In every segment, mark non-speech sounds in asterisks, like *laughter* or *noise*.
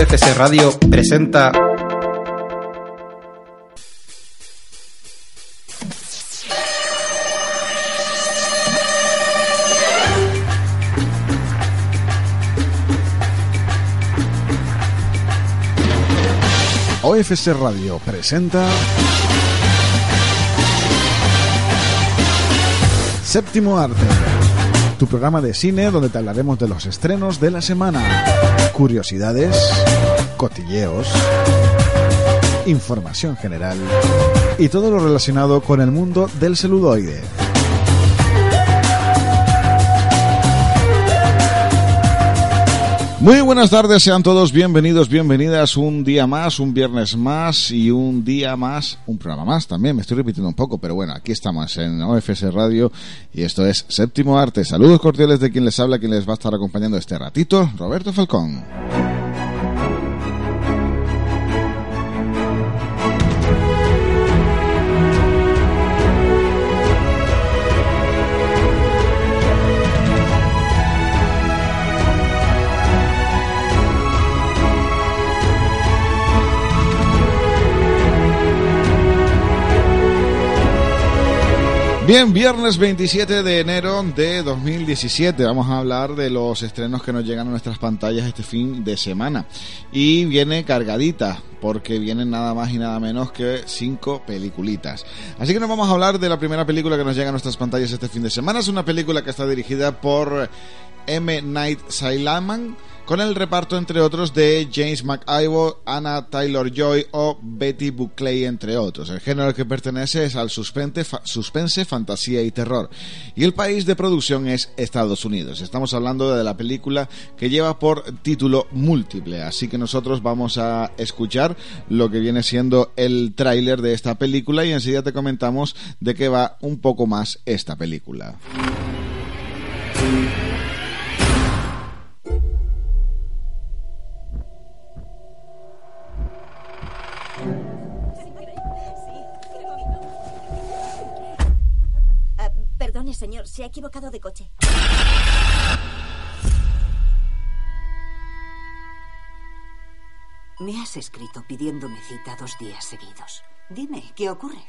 OFS Radio presenta OFS Radio presenta Séptimo Arte, tu programa de cine donde te hablaremos de los estrenos de la semana, curiosidades, cotilleos, información general y todo lo relacionado con el mundo del celuloide. Muy buenas tardes, sean todos bienvenidos, bienvenidas un día más, un viernes más y un día más, un programa más también, me estoy repitiendo un poco, pero bueno, aquí estamos en OFS Radio y esto es Séptimo Arte. Saludos cordiales de quien les habla, quien les va a estar acompañando este ratito, Roberto Falcón. Bien, viernes 27 de enero de 2017. Vamos a hablar de los estrenos que nos llegan a nuestras pantallas este fin de semana. Y viene cargadita, porque vienen nada más y nada menos que cinco peliculitas. Así que nos vamos a hablar de la primera película que nos llega a nuestras pantallas este fin de semana. Es una película que está dirigida por M. Night Shyamalan con el reparto entre otros de James McIvoy, Anna Taylor-Joy o Betty Buckley entre otros. El género al que pertenece es al suspense, suspense, fantasía y terror. Y el país de producción es Estados Unidos. Estamos hablando de la película que lleva por título múltiple, así que nosotros vamos a escuchar lo que viene siendo el tráiler de esta película y enseguida te comentamos de qué va un poco más esta película. Señor, se ha equivocado de coche. Me has escrito pidiéndome cita dos días seguidos. Dime, ¿qué ocurre?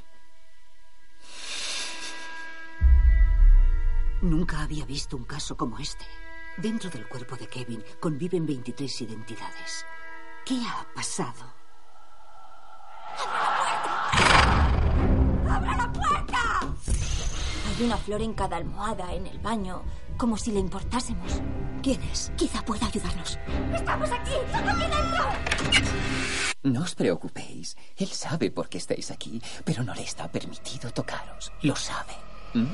Nunca había visto un caso como este. Dentro del cuerpo de Kevin conviven 23 identidades. ¿Qué ha pasado? ¡Abra la puerta! Hay una flor en cada almohada en el baño, como si le importásemos. ¿Quién es? Quizá pueda ayudarnos. ¡Estamos aquí! ¡Aquí dentro! No os preocupéis. Él sabe por qué estáis aquí, pero no le está permitido tocaros. Lo sabe. ¿Mm?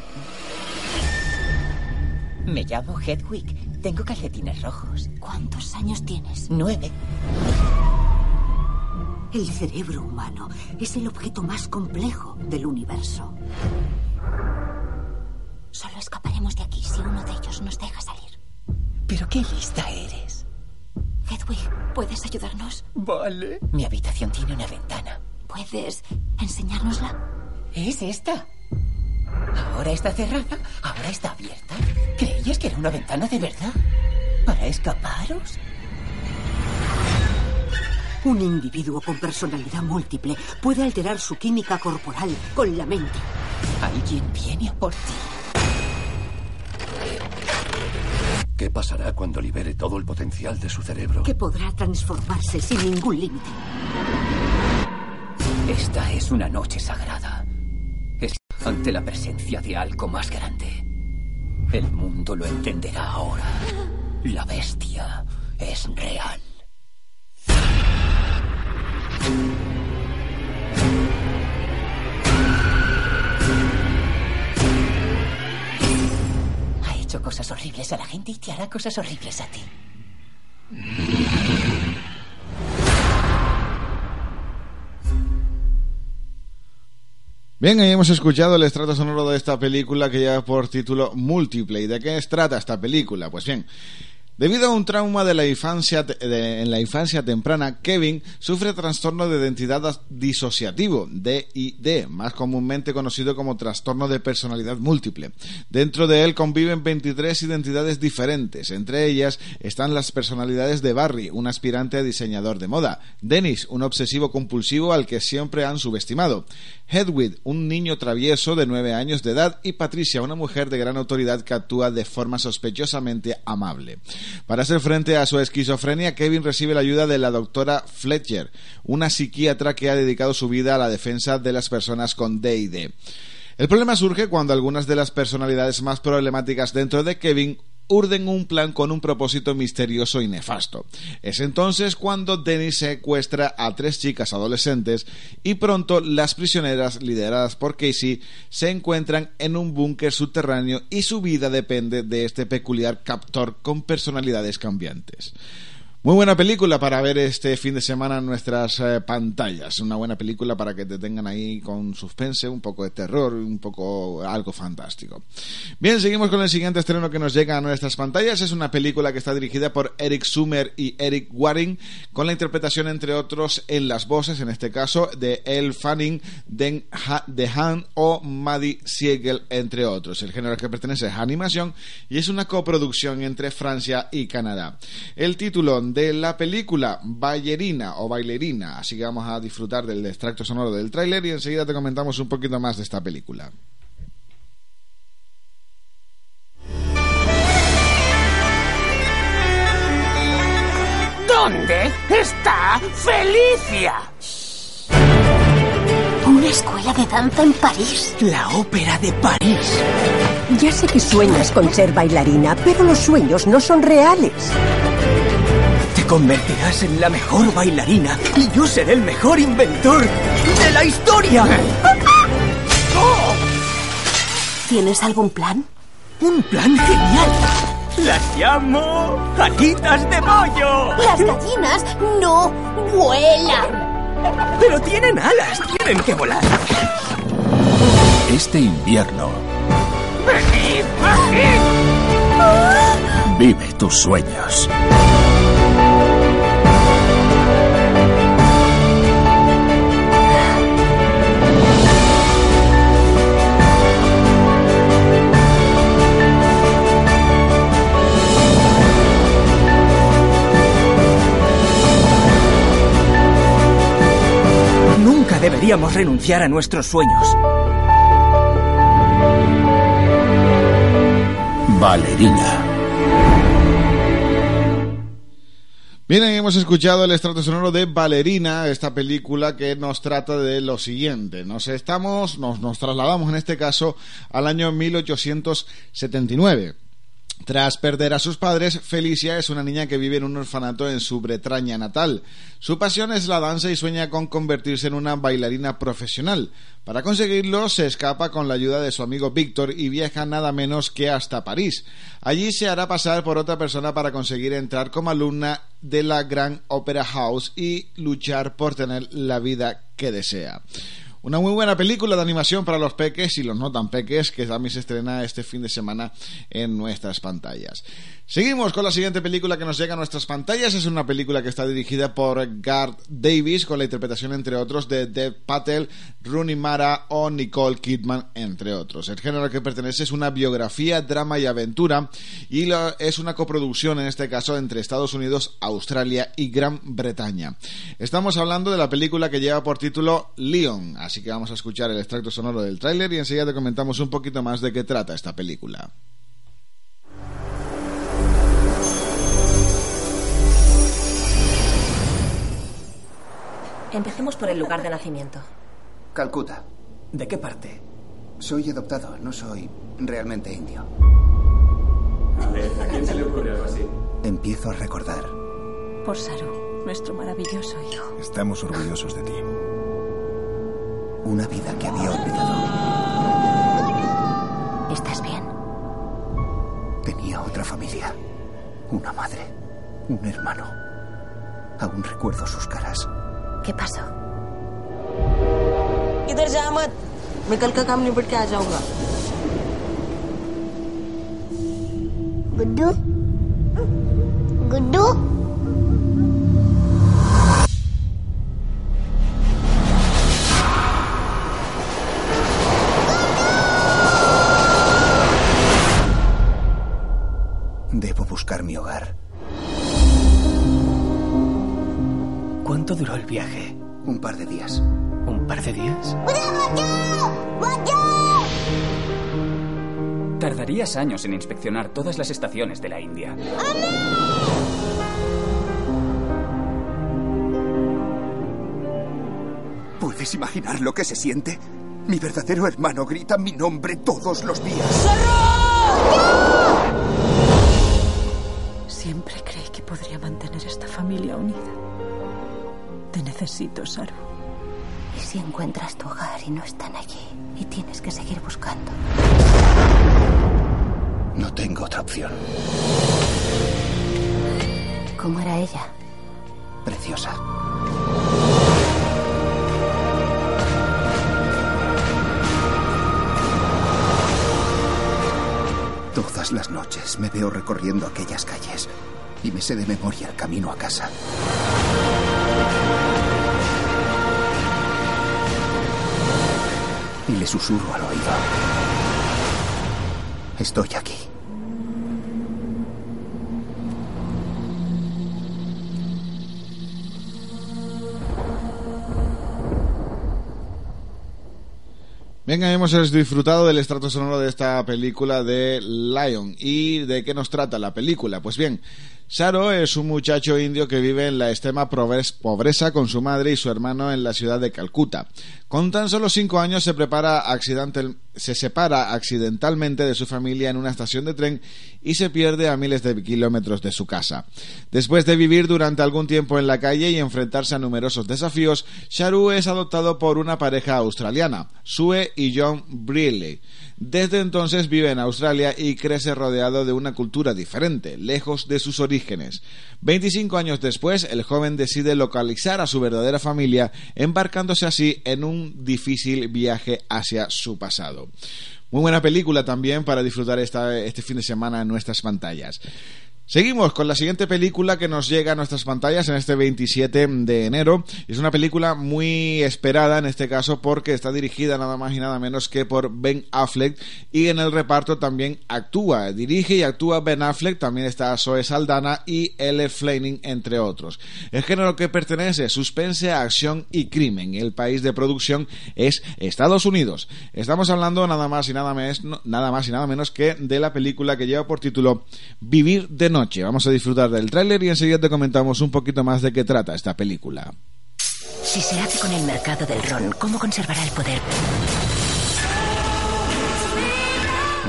Me llamo Hedwig. Tengo calcetines rojos. ¿Cuántos años tienes? Nueve. El cerebro humano es el objeto más complejo del universo. Solo escaparemos de aquí si uno de ellos nos deja salir. Pero qué lista eres. Hedwig, ¿puedes ayudarnos? Vale. Mi habitación tiene una ventana. ¿Puedes enseñárnosla? Es esta. Ahora está cerrada, ahora está abierta. ¿Creías que era una ventana de verdad? ¿Para escaparos? Un individuo con personalidad múltiple puede alterar su química corporal con la mente. Alguien viene a por ti. ¿Qué pasará cuando libere todo el potencial de su cerebro? Que podrá transformarse sin ningún límite. Esta es una noche sagrada. Es ante la presencia de algo más grande. El mundo lo entenderá ahora. La bestia es real. Hecho cosas horribles a la gente y te hará cosas horribles a ti. Bien, ahí hemos escuchado el estrato sonoro de esta película que lleva por título Múltiple. ¿Y de qué trata esta película? Pues bien, Debido a un trauma de la infancia, en la infancia temprana, Kevin sufre trastorno de identidad disociativo, DID, más comúnmente conocido como trastorno de personalidad múltiple. Dentro de él conviven 23 identidades diferentes. Entre ellas están las personalidades de Barry, un aspirante a diseñador de moda, Dennis, un obsesivo compulsivo al que siempre han subestimado, Hedwig, un niño travieso de 9 años de edad, y Patricia, una mujer de gran autoridad que actúa de forma sospechosamente amable. Para hacer frente a su esquizofrenia, Kevin recibe la ayuda de la doctora Fletcher, una psiquiatra que ha dedicado su vida a la defensa de las personas con DID. El problema surge cuando algunas de las personalidades más problemáticas dentro de Kevin urden un plan con un propósito misterioso y nefasto. Es entonces cuando Dennis secuestra a tres chicas adolescentes y pronto las prisioneras lideradas por Casey se encuentran en un búnker subterráneo y su vida depende de este peculiar captor con personalidades cambiantes. Muy buena película para ver este fin de semana en nuestras eh, pantallas. Una buena película para que te tengan ahí con suspense, un poco de terror, un poco algo fantástico. Bien, seguimos con el siguiente estreno que nos llega a nuestras pantallas. Es una película que está dirigida por Eric Sumer y Eric Waring, con la interpretación, entre otros, en las voces, en este caso, de Elle Fanning, de Han o Maddie Siegel, entre otros. El género que pertenece es animación y es una coproducción entre Francia y Canadá. El título de la película Ballerina o Bailerina. Así que vamos a disfrutar del extracto sonoro del tráiler y enseguida te comentamos un poquito más de esta película. ¿Dónde está Felicia? Una escuela de danza en París. La ópera de París. Ya sé que sueñas con ser bailarina, pero los sueños no son reales convertirás en la mejor bailarina y yo seré el mejor inventor de la historia. *laughs* ¿Tienes algún plan? Un plan genial. Las llamo alitas de pollo. Las gallinas no vuelan. Pero tienen alas, tienen que volar. Este invierno. ¡Venid, venid! Vive tus sueños. Deberíamos renunciar a nuestros sueños. Valerina. Bien, hemos escuchado el estrato sonoro de Valerina, esta película que nos trata de lo siguiente. Nos estamos, nos, nos trasladamos en este caso al año 1879. Tras perder a sus padres, Felicia es una niña que vive en un orfanato en su Bretaña natal. Su pasión es la danza y sueña con convertirse en una bailarina profesional. Para conseguirlo, se escapa con la ayuda de su amigo Víctor y viaja nada menos que hasta París. Allí se hará pasar por otra persona para conseguir entrar como alumna de la Gran Opera House y luchar por tener la vida que desea. Una muy buena película de animación para los peques y los no tan peques que también se estrena este fin de semana en nuestras pantallas. Seguimos con la siguiente película que nos llega a nuestras pantallas. Es una película que está dirigida por Garth Davis con la interpretación, entre otros, de Dev Patel, Rooney Mara o Nicole Kidman, entre otros. El género al que pertenece es una biografía, drama y aventura y es una coproducción, en este caso, entre Estados Unidos, Australia y Gran Bretaña. Estamos hablando de la película que lleva por título Leon, así que vamos a escuchar el extracto sonoro del tráiler y enseguida te comentamos un poquito más de qué trata esta película. Empecemos por el lugar de nacimiento. Calcuta. ¿De qué parte? Soy adoptado, no soy realmente indio. A ver, ¿a quién se le ocurre algo así? Empiezo a recordar. Por Saru, nuestro maravilloso hijo. Estamos orgullosos de ti Una vida que había olvidado. ¿Estás bien? Tenía otra familia. Una madre. Un hermano. Aún recuerdo sus caras. ¿Qué pasó? इधर जा मत मैं कल का काम निपट के आ जाऊंगा Guddu Debo Años en inspeccionar todas las estaciones de la India. ¿Puedes imaginar lo que se siente? Mi verdadero hermano grita mi nombre todos los días. Siempre creí que podría mantener esta familia unida. Te necesito, Saru. ¿Y si encuentras tu hogar y no están allí? Y tienes que seguir buscando. No tengo otra opción. ¿Cómo era ella? Preciosa. Todas las noches me veo recorriendo aquellas calles y me sé de memoria el camino a casa. Y le susurro al oído. Estoy aquí. Venga, hemos disfrutado del estrato sonoro de esta película de Lion. ¿Y de qué nos trata la película? Pues bien, Saro es un muchacho indio que vive en la extrema pobreza con su madre y su hermano en la ciudad de Calcuta. Con tan solo cinco años se, prepara se separa accidentalmente de su familia en una estación de tren y se pierde a miles de kilómetros de su casa. Después de vivir durante algún tiempo en la calle y enfrentarse a numerosos desafíos, Sharu es adoptado por una pareja australiana, Sue y John Brealey. Desde entonces vive en Australia y crece rodeado de una cultura diferente, lejos de sus orígenes. 25 años después, el joven decide localizar a su verdadera familia, embarcándose así en un difícil viaje hacia su pasado. Muy buena película también para disfrutar este fin de semana en nuestras pantallas. Seguimos con la siguiente película que nos llega a nuestras pantallas en este 27 de enero. Es una película muy esperada en este caso porque está dirigida nada más y nada menos que por Ben Affleck y en el reparto también actúa, dirige y actúa Ben Affleck, también está Zoe Saldana y Elle Fleming entre otros. El género que pertenece, suspense, acción y crimen. El país de producción es Estados Unidos. Estamos hablando nada más y nada menos, nada más y nada menos que de la película que lleva por título Vivir de noche. Vamos a disfrutar del tráiler y enseguida te comentamos un poquito más de qué trata esta película. Si se hace con el mercado del ron, ¿cómo conservará el poder?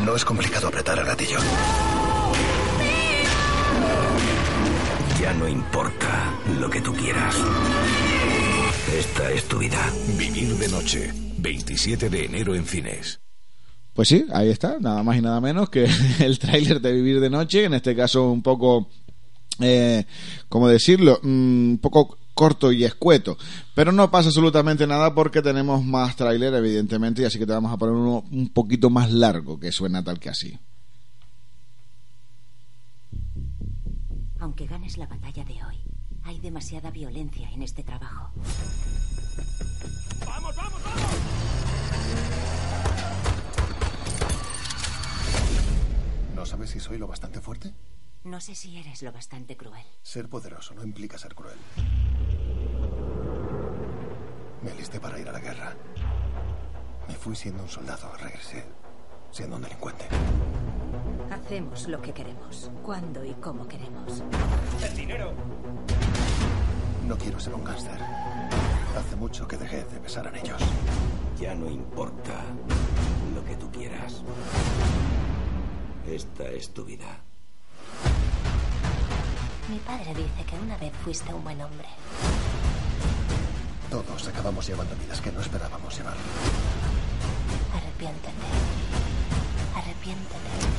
No es complicado apretar el gatillo. Ya no importa lo que tú quieras. Esta es tu vida. Vivir de noche. 27 de enero en cines. Pues sí, ahí está, nada más y nada menos que *laughs* el tráiler de Vivir de Noche, en este caso un poco, eh, ¿cómo decirlo? Mm, un poco corto y escueto. Pero no pasa absolutamente nada porque tenemos más tráiler, evidentemente, y así que te vamos a poner uno un poquito más largo, que suena tal que así. Aunque ganes la batalla de hoy, hay demasiada violencia en este trabajo. ¡Vamos, vamos, vamos! ¿No sabes si soy lo bastante fuerte? No sé si eres lo bastante cruel. Ser poderoso no implica ser cruel. Me alisté para ir a la guerra. Me fui siendo un soldado, regresé siendo un delincuente. Hacemos lo que queremos, cuando y cómo queremos. ¡El dinero! No quiero ser un gángster. Hace mucho que dejé de pensar en ellos. Ya no importa lo que tú quieras. Esta es tu vida. Mi padre dice que una vez fuiste un buen hombre. Todos acabamos llevando vidas que no esperábamos llevar. Arrepiéntete. Arrepiéntete. Arrepiéntete.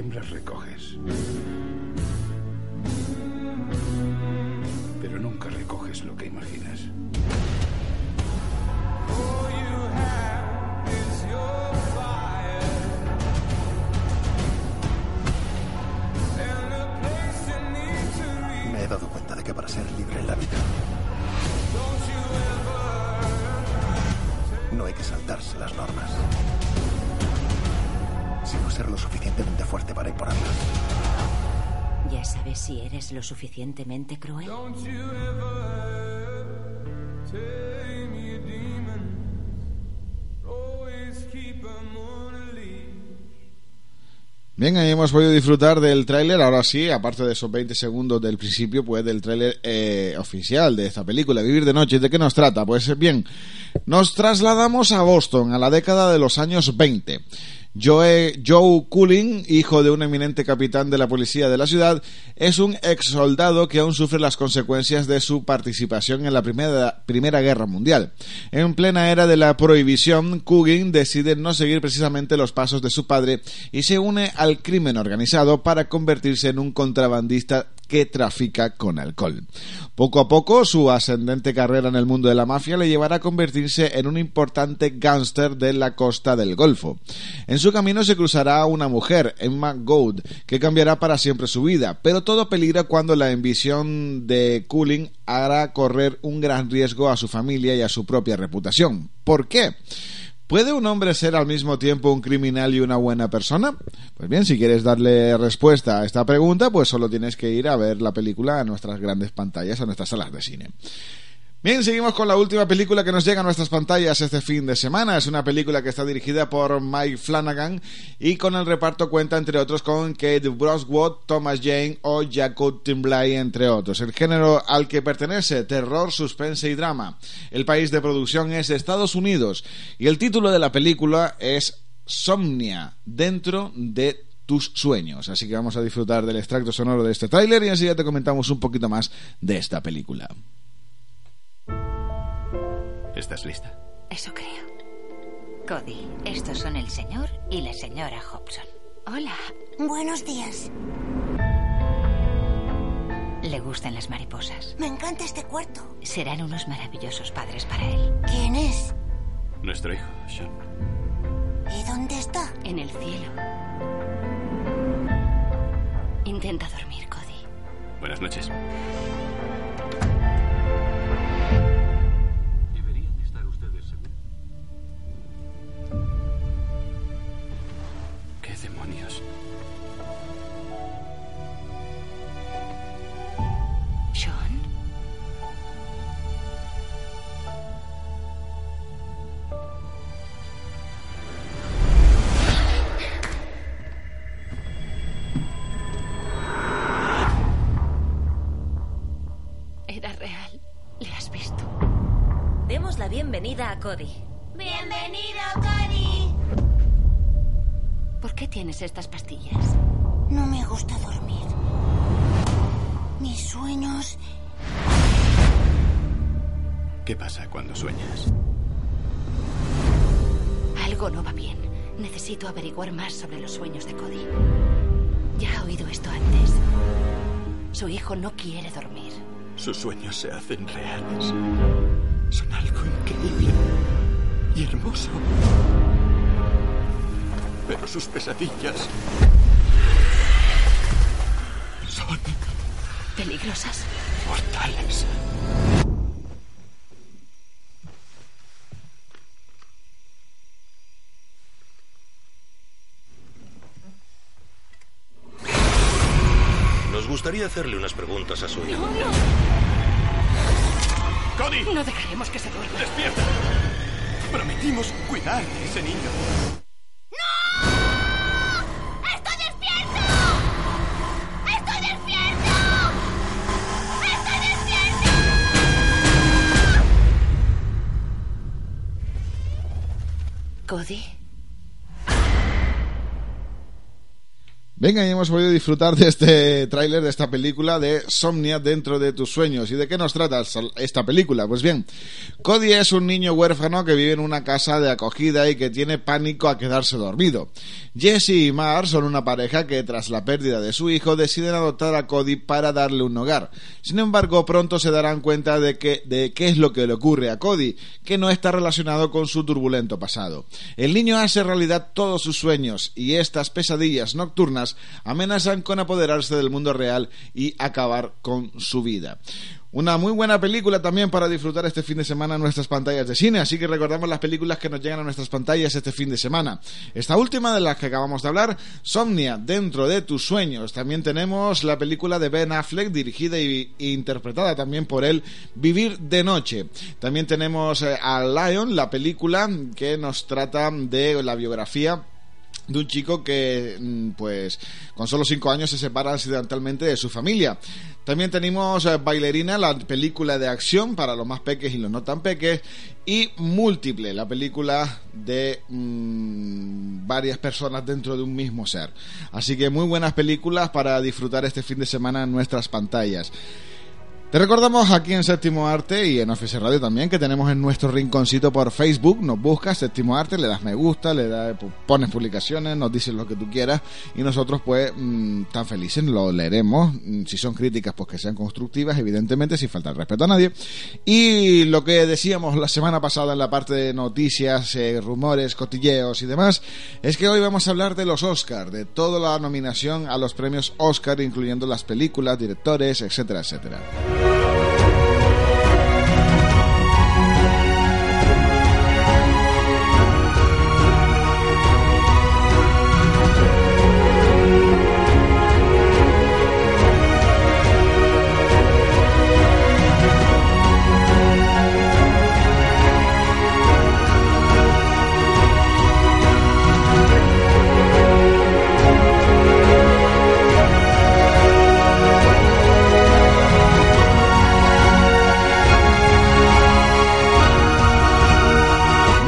Siembras recoges. Pero nunca recoges lo que imaginas. Lo suficientemente cruel? Bien, ahí hemos podido disfrutar del tráiler, ahora sí, aparte de esos 20 segundos del principio, pues del tráiler eh, oficial de esta película, Vivir de Noche. ¿De qué nos trata? Pues bien, nos trasladamos a Boston, a la década de los años 20. Joe, Joe Cooling, hijo de un eminente capitán de la policía de la ciudad, es un ex soldado que aún sufre las consecuencias de su participación en la primera, primera Guerra Mundial. En plena era de la prohibición, Cooling decide no seguir precisamente los pasos de su padre y se une al crimen organizado para convertirse en un contrabandista que trafica con alcohol. Poco a poco, su ascendente carrera en el mundo de la mafia le llevará a convertirse en un importante gángster de la costa del Golfo. En su camino se cruzará una mujer, Emma Gould, que cambiará para siempre su vida, pero todo peligra cuando la ambición de Cooling hará correr un gran riesgo a su familia y a su propia reputación. ¿Por qué? ¿Puede un hombre ser al mismo tiempo un criminal y una buena persona? Pues bien, si quieres darle respuesta a esta pregunta, pues solo tienes que ir a ver la película a nuestras grandes pantallas, a nuestras salas de cine. Bien, seguimos con la última película que nos llega a nuestras pantallas este fin de semana. Es una película que está dirigida por Mike Flanagan y con el reparto cuenta, entre otros, con Kate Broswood, Thomas Jane o Jacob Timblay, entre otros. El género al que pertenece, terror, suspense y drama. El país de producción es Estados Unidos y el título de la película es Somnia, dentro de tus sueños. Así que vamos a disfrutar del extracto sonoro de este tráiler y enseguida te comentamos un poquito más de esta película. ¿Estás lista? Eso creo. Cody, estos son el señor y la señora Hobson. Hola. Buenos días. Le gustan las mariposas. Me encanta este cuarto. Serán unos maravillosos padres para él. ¿Quién es? Nuestro hijo, Sean. ¿Y dónde está? En el cielo. Intenta dormir, Cody. Buenas noches. Cody. Bienvenido, Cody. ¿Por qué tienes estas pastillas? No me gusta dormir. Mis sueños. ¿Qué pasa cuando sueñas? Algo no va bien. Necesito averiguar más sobre los sueños de Cody. Ya ha oído esto antes. Su hijo no quiere dormir. Sus sueños se hacen reales. Son algo increíble y hermoso. Pero sus pesadillas son ¿Peligrosas? mortales. Nos gustaría hacerle unas preguntas a su hijo. ¡Cody! No dejaremos que se duerma. ¡Despierta! Prometimos cuidar de ese niño. ¡Estoy despierto! ¡Estoy despierto! ¡Estoy despierto! Cody. Venga, y hemos podido disfrutar de este tráiler, de esta película de Somnia dentro de tus sueños. ¿Y de qué nos trata esta película? Pues bien, Cody es un niño huérfano que vive en una casa de acogida y que tiene pánico a quedarse dormido. Jesse y Mar son una pareja que tras la pérdida de su hijo deciden adoptar a Cody para darle un hogar. Sin embargo, pronto se darán cuenta de que de qué es lo que le ocurre a Cody, que no está relacionado con su turbulento pasado. El niño hace realidad todos sus sueños y estas pesadillas nocturnas amenazan con apoderarse del mundo real y acabar con su vida. Una muy buena película también para disfrutar este fin de semana en nuestras pantallas de cine, así que recordamos las películas que nos llegan a nuestras pantallas este fin de semana. Esta última de las que acabamos de hablar, Somnia, dentro de tus sueños. También tenemos la película de Ben Affleck, dirigida e interpretada también por él, Vivir de Noche. También tenemos eh, a Lion, la película que nos trata de la biografía de un chico que, mm, pues, con solo cinco años se separa accidentalmente de su familia. También tenemos eh, Bailarina, la película de acción para los más peques y los no tan peques. Y Múltiple, la película de mm, varias personas dentro de un mismo ser. Así que muy buenas películas para disfrutar este fin de semana en nuestras pantallas. Te recordamos aquí en Séptimo Arte y en Office Radio también que tenemos en nuestro rinconcito por Facebook, nos buscas Séptimo Arte, le das me gusta, le das, pones publicaciones, nos dices lo que tú quieras y nosotros pues mm, tan felices lo leeremos, mm, si son críticas pues que sean constructivas, evidentemente sin faltar respeto a nadie. Y lo que decíamos la semana pasada en la parte de noticias, eh, rumores, cotilleos y demás, es que hoy vamos a hablar de los Oscars, de toda la nominación a los premios Oscar, incluyendo las películas, directores, etcétera, etcétera.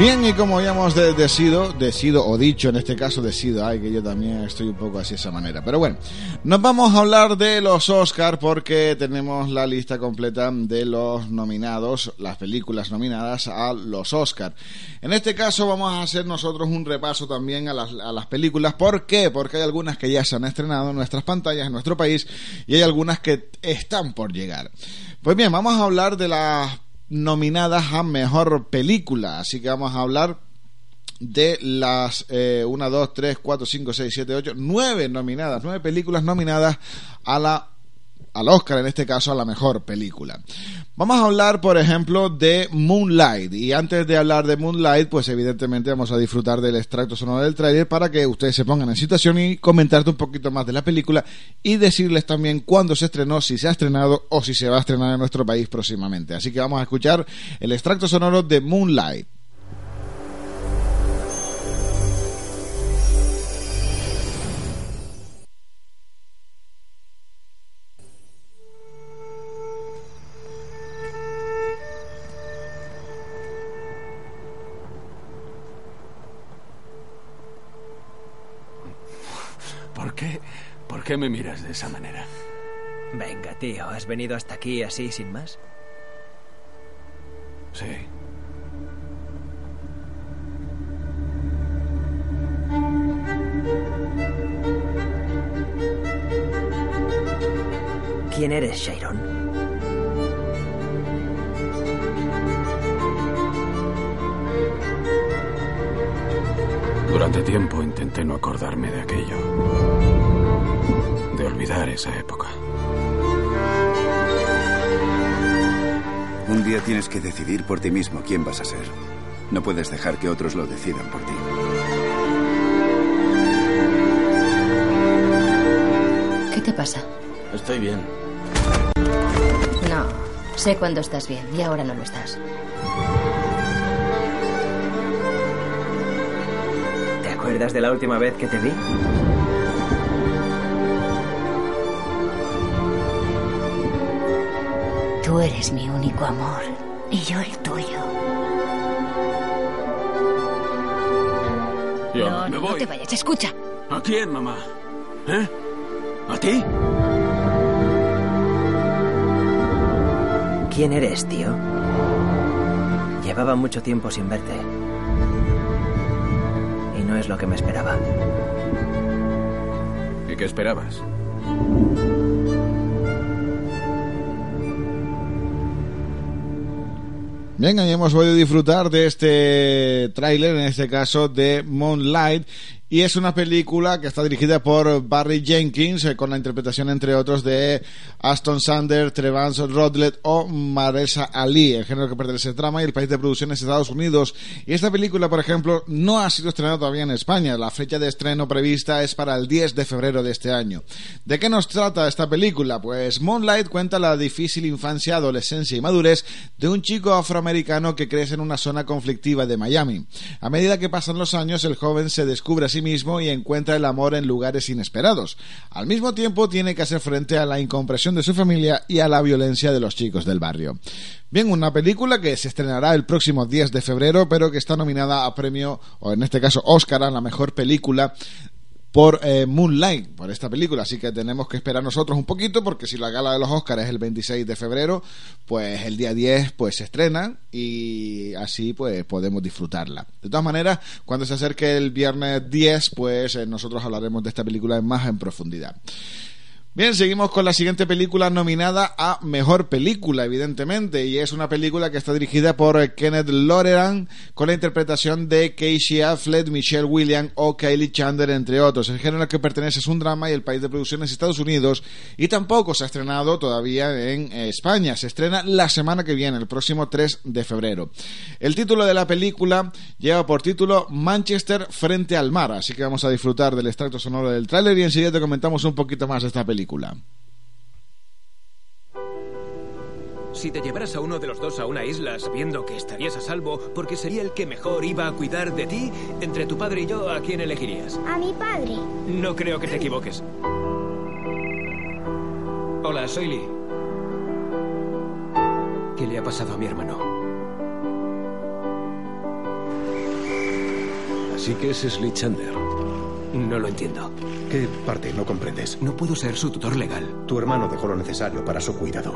Bien, y como ya hemos decido, decido o dicho en este caso, decido, ay, que yo también estoy un poco así de esa manera. Pero bueno, nos vamos a hablar de los Oscar porque tenemos la lista completa de los nominados, las películas nominadas a los Oscar. En este caso vamos a hacer nosotros un repaso también a las, a las películas. ¿Por qué? Porque hay algunas que ya se han estrenado en nuestras pantallas, en nuestro país, y hay algunas que están por llegar. Pues bien, vamos a hablar de las nominadas a mejor película. Así que vamos a hablar de las 1, 2, 3, 4, 5, 6, 7, 8, 9 nominadas, 9 películas nominadas a la al Oscar, en este caso a la mejor película. Vamos a hablar, por ejemplo, de Moonlight. Y antes de hablar de Moonlight, pues evidentemente vamos a disfrutar del extracto sonoro del tráiler para que ustedes se pongan en situación y comentarte un poquito más de la película y decirles también cuándo se estrenó, si se ha estrenado o si se va a estrenar en nuestro país próximamente. Así que vamos a escuchar el extracto sonoro de Moonlight. ¿Por qué me miras de esa manera? Venga, tío, ¿has venido hasta aquí así sin más? Sí. ¿Quién eres, Sharon? Durante tiempo intenté no acordarme de aquello. De olvidar esa época. Un día tienes que decidir por ti mismo quién vas a ser. No puedes dejar que otros lo decidan por ti. ¿Qué te pasa? Estoy bien. No, sé cuándo estás bien y ahora no lo estás. ¿Te acuerdas de la última vez que te vi? Tú eres mi único amor y yo el tuyo. Yo no, me no, voy. no te vayas, escucha. ¿A quién, mamá? ¿Eh? ¿A ti? ¿Quién eres, tío? Llevaba mucho tiempo sin verte. Y no es lo que me esperaba. ¿Y qué esperabas? Bien, ahí hemos podido disfrutar de este tráiler, en este caso de Moonlight, y es una película que está dirigida por Barry Jenkins eh, con la interpretación entre otros de Aston Sander, Trevance Rodlet o Maresa Ali, el género que pertenece al trama y el país de producción es Estados Unidos. Y esta película, por ejemplo, no ha sido estrenada todavía en España. La fecha de estreno prevista es para el 10 de febrero de este año. ¿De qué nos trata esta película? Pues Moonlight cuenta la difícil infancia, adolescencia y madurez de un chico afroamericano que crece en una zona conflictiva de Miami. A medida que pasan los años, el joven se descubre a sí mismo y encuentra el amor en lugares inesperados. Al mismo tiempo tiene que hacer frente a la incomprensión de su familia y a la violencia de los chicos del barrio. Bien, una película que se estrenará el próximo 10 de febrero, pero que está nominada a premio, o en este caso Oscar, a la mejor película por eh, Moonlight, por esta película. Así que tenemos que esperar nosotros un poquito, porque si la gala de los Oscars es el 26 de febrero, pues el día 10 pues se estrena y así pues podemos disfrutarla. De todas maneras, cuando se acerque el viernes 10, pues eh, nosotros hablaremos de esta película más en profundidad. Bien, seguimos con la siguiente película nominada a Mejor Película, evidentemente, y es una película que está dirigida por Kenneth Loreran con la interpretación de Casey Affleck, Michelle Williams o Kylie Chandler, entre otros. El género al que pertenece es un drama y el país de producción es Estados Unidos y tampoco se ha estrenado todavía en España. Se estrena la semana que viene, el próximo 3 de febrero. El título de la película lleva por título Manchester frente al mar, así que vamos a disfrutar del extracto sonoro del tráiler y enseguida te comentamos un poquito más de esta película. Si te llevaras a uno de los dos a una isla sabiendo que estarías a salvo porque sería el que mejor iba a cuidar de ti, entre tu padre y yo, ¿a quién elegirías? A mi padre. No creo que te equivoques. Hola, soy Lee. ¿Qué le ha pasado a mi hermano? Así que ese es Lee Chandler. No lo entiendo. ¿Qué parte no comprendes? No puedo ser su tutor legal. Tu hermano dejó lo necesario para su cuidado.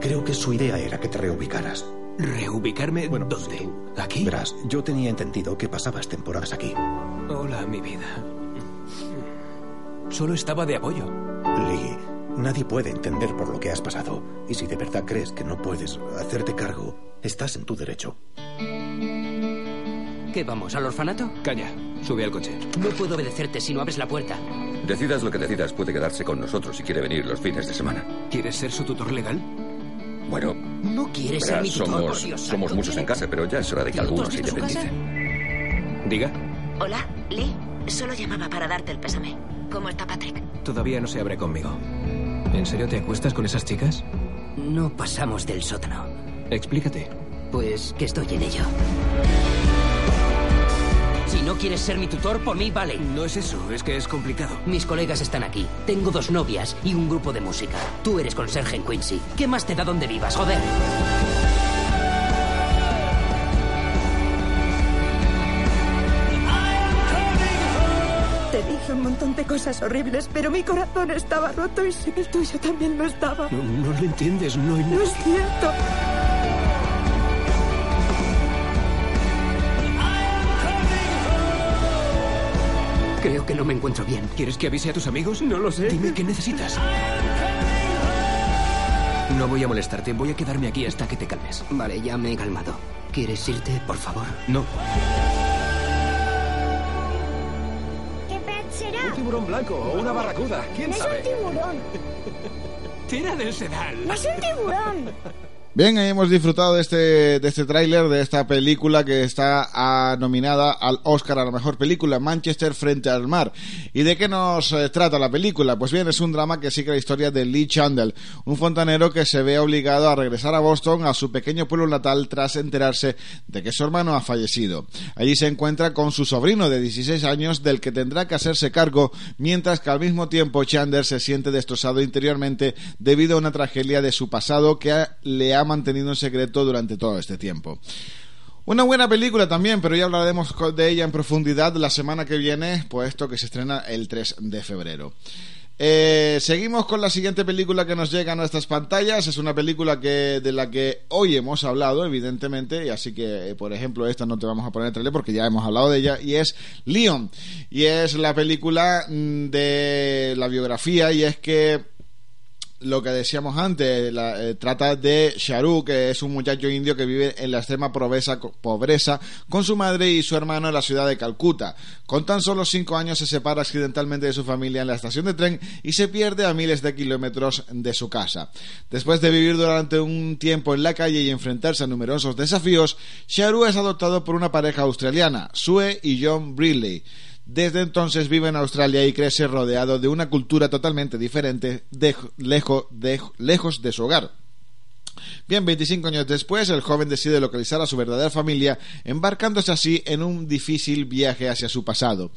Creo que su idea era que te reubicaras. ¿Reubicarme Bueno, dónde? ¿Aquí? Verás, yo tenía entendido que pasabas temporadas aquí. Hola, mi vida. Solo estaba de apoyo. Lee, nadie puede entender por lo que has pasado. Y si de verdad crees que no puedes hacerte cargo, estás en tu derecho. ¿Qué vamos, al orfanato? Calla, sube al coche. No puedo obedecerte si no abres la puerta. Decidas lo que decidas, puede quedarse con nosotros si quiere venir los fines de semana. ¿Quieres ser su tutor legal? Bueno, No quieres ser mi tutor, somos, por Dios somos santo. muchos en casa, pero ya es hora de que ¿Tío, tú has algunos se independicen. Diga. Hola, Lee. Solo llamaba para darte el pésame. ¿Cómo está Patrick? Todavía no se abre conmigo. ¿En serio te acuestas con esas chicas? No pasamos del sótano. Explícate. Pues que estoy en ello. Si no quieres ser mi tutor, por mí vale. No es eso, es que es complicado. Mis colegas están aquí. Tengo dos novias y un grupo de música. Tú eres conserje en Quincy. ¿Qué más te da donde vivas, joder? Te dije un montón de cosas horribles, pero mi corazón estaba roto y sé que el tuyo también lo estaba. No, no lo entiendes, no hay No es cierto. Creo que no me encuentro bien. ¿Quieres que avise a tus amigos? No lo sé. Dime qué necesitas. No voy a molestarte, voy a quedarme aquí hasta que te calmes. Vale, ya me he calmado. ¿Quieres irte, por favor? No. ¿Qué pez será? Un tiburón blanco o una barracuda, quién no sabe. *laughs* es un tiburón. Tira del sedal. No es un tiburón. Bien, hemos disfrutado de este, de este tráiler, de esta película que está ah, nominada al Oscar a la mejor película, Manchester frente al mar. ¿Y de qué nos eh, trata la película? Pues bien, es un drama que sigue la historia de Lee Chandler, un fontanero que se ve obligado a regresar a Boston, a su pequeño pueblo natal, tras enterarse de que su hermano ha fallecido. Allí se encuentra con su sobrino de 16 años, del que tendrá que hacerse cargo, mientras que al mismo tiempo Chandler se siente destrozado interiormente debido a una tragedia de su pasado que le ha mantenido en secreto durante todo este tiempo. Una buena película también, pero ya hablaremos de ella en profundidad la semana que viene, puesto que se estrena el 3 de febrero. Eh, seguimos con la siguiente película que nos llega a nuestras pantallas. Es una película que de la que hoy hemos hablado, evidentemente, y así que, eh, por ejemplo, esta no te vamos a poner el trailer porque ya hemos hablado de ella, y es Leon. Y es la película mm, de la biografía, y es que lo que decíamos antes, la- eh, trata de Sharu, que es un muchacho indio que vive en la extrema pobreza, pobreza con su madre y su hermano en la ciudad de Calcuta. Con tan solo cinco años se separa accidentalmente de su familia en la estación de tren y se pierde a miles de kilómetros de su casa. Después de vivir durante un tiempo en la calle y enfrentarse a numerosos desafíos, Sharu es adoptado por una pareja australiana, Sue y John Briley. Desde entonces vive en Australia y crece rodeado de una cultura totalmente diferente, lejos de su hogar. Bien, 25 años después, el joven decide localizar a su verdadera familia, embarcándose así en un difícil viaje hacia su pasado.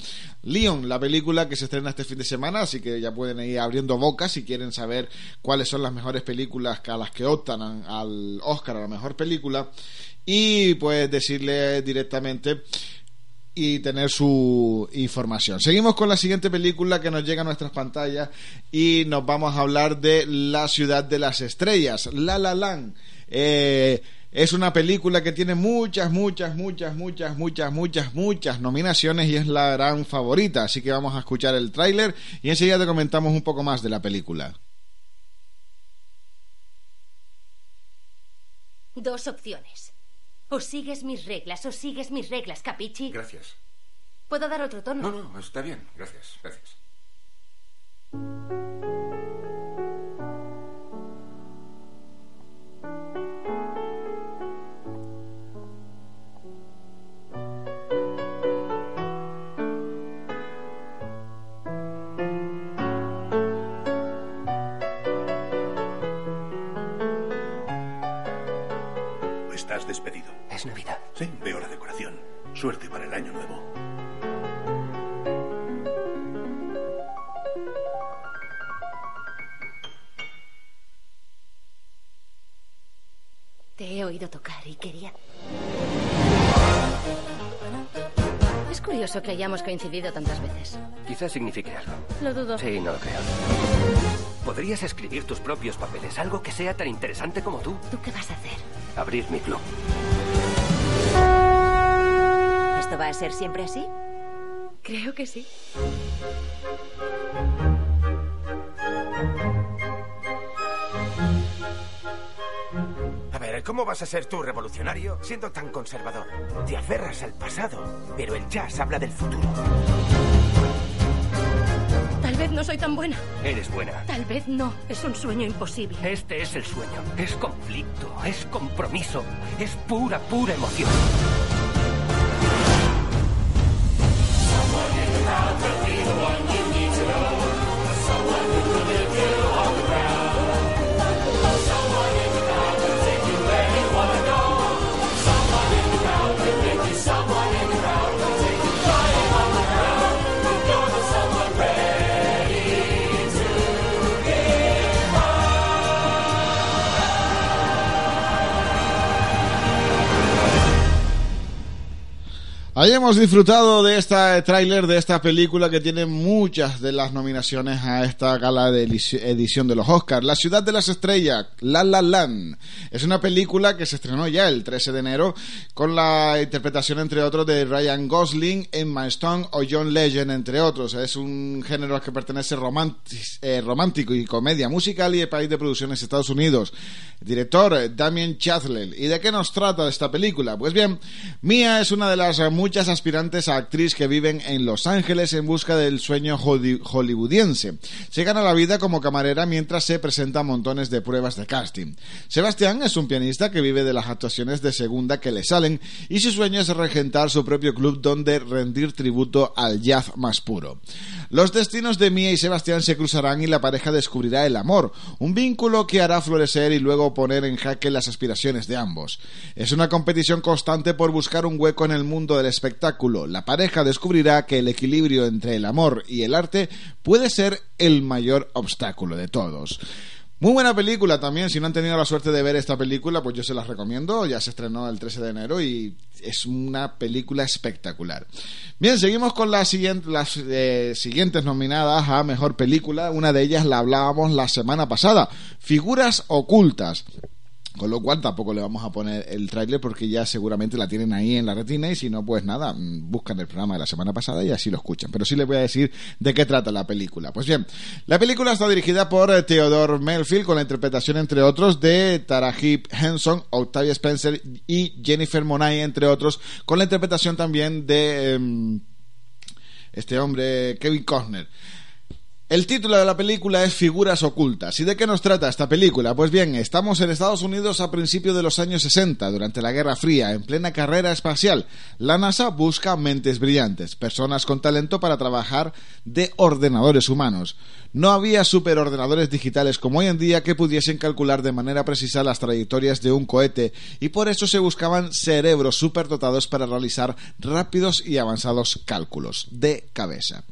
Leon, la película que se estrena este fin de semana, así que ya pueden ir abriendo boca si quieren saber cuáles son las mejores películas a las que optan al Oscar a la mejor película. Y pues decirle directamente y tener su información. Seguimos con la siguiente película que nos llega a nuestras pantallas y nos vamos a hablar de La ciudad de las estrellas, La La Land. Eh, es una película que tiene muchas, muchas, muchas, muchas, muchas, muchas, muchas nominaciones y es la gran favorita. Así que vamos a escuchar el tráiler y enseguida te comentamos un poco más de la película. Dos opciones. O sigues mis reglas o sigues mis reglas, capichi. Gracias. ¿Puedo dar otro tono? No, no, está bien. Gracias, gracias. Estás despedido. Es Navidad. Sí, veo la decoración. Suerte para el año nuevo. Te he oído tocar y quería... Es curioso que hayamos coincidido tantas veces. Quizás signifique algo. Lo dudo. Sí, no lo creo. Podrías escribir tus propios papeles, algo que sea tan interesante como tú. ¿Tú qué vas a hacer? Abrir mi club. Va a ser siempre así? Creo que sí. A ver, ¿cómo vas a ser tú revolucionario siendo tan conservador? Te aferras al pasado, pero el jazz habla del futuro. Tal vez no soy tan buena. Eres buena. Tal vez no. Es un sueño imposible. Este es el sueño. Es conflicto, es compromiso, es pura, pura emoción. Ahí hemos disfrutado de esta tráiler de esta película que tiene muchas de las nominaciones a esta gala de edición de los Oscars. La ciudad de las estrellas, La La Land. Es una película que se estrenó ya el 13 de enero con la interpretación entre otros de Ryan Gosling, Emma Stone o John Legend entre otros. Es un género al que pertenece eh, romántico y comedia musical y el país de producciones Estados Unidos. Director eh, Damien Chazelle. ¿Y de qué nos trata esta película? Pues bien, Mia es una de las eh, muchas aspirantes a actriz que viven en Los Ángeles en busca del sueño holly- hollywoodiense. Se gana la vida como camarera mientras se presenta montones de pruebas de casting. Sebastián es un pianista que vive de las actuaciones de segunda que le salen y su sueño es regentar su propio club donde rendir tributo al jazz más puro. Los destinos de Mia y Sebastián se cruzarán y la pareja descubrirá el amor, un vínculo que hará florecer y luego poner en jaque las aspiraciones de ambos. Es una competición constante por buscar un hueco en el mundo del espectáculo. La pareja descubrirá que el equilibrio entre el amor y el arte puede ser el mayor obstáculo de todos. Muy buena película también, si no han tenido la suerte de ver esta película, pues yo se las recomiendo, ya se estrenó el 13 de enero y es una película espectacular. Bien, seguimos con las, eh, siguientes nominadas a Mejor Película, una de ellas la hablábamos la semana pasada, Figuras Ocultas. Con lo cual tampoco le vamos a poner el tráiler porque ya seguramente la tienen ahí en la retina y si no, pues nada, mm, buscan el programa de la semana pasada y así lo escuchan. Pero sí les voy a decir de qué trata la película. Pues bien, la película está dirigida por eh, Theodore Melfield con la interpretación, entre otros, de Tarahib Henson, Octavia Spencer y Jennifer Monay, entre otros, con la interpretación también de em, este hombre, Kevin Costner. El título de la película es Figuras ocultas. ¿Y de qué nos trata esta película? Pues bien, estamos en Estados Unidos a principios de los años 60, durante la Guerra Fría, en plena carrera espacial. La NASA busca mentes brillantes, personas con talento para trabajar de ordenadores humanos. No había superordenadores digitales como hoy en día que pudiesen calcular de manera precisa las trayectorias de un cohete y por eso se buscaban cerebros superdotados para realizar rápidos y avanzados cálculos de cabeza.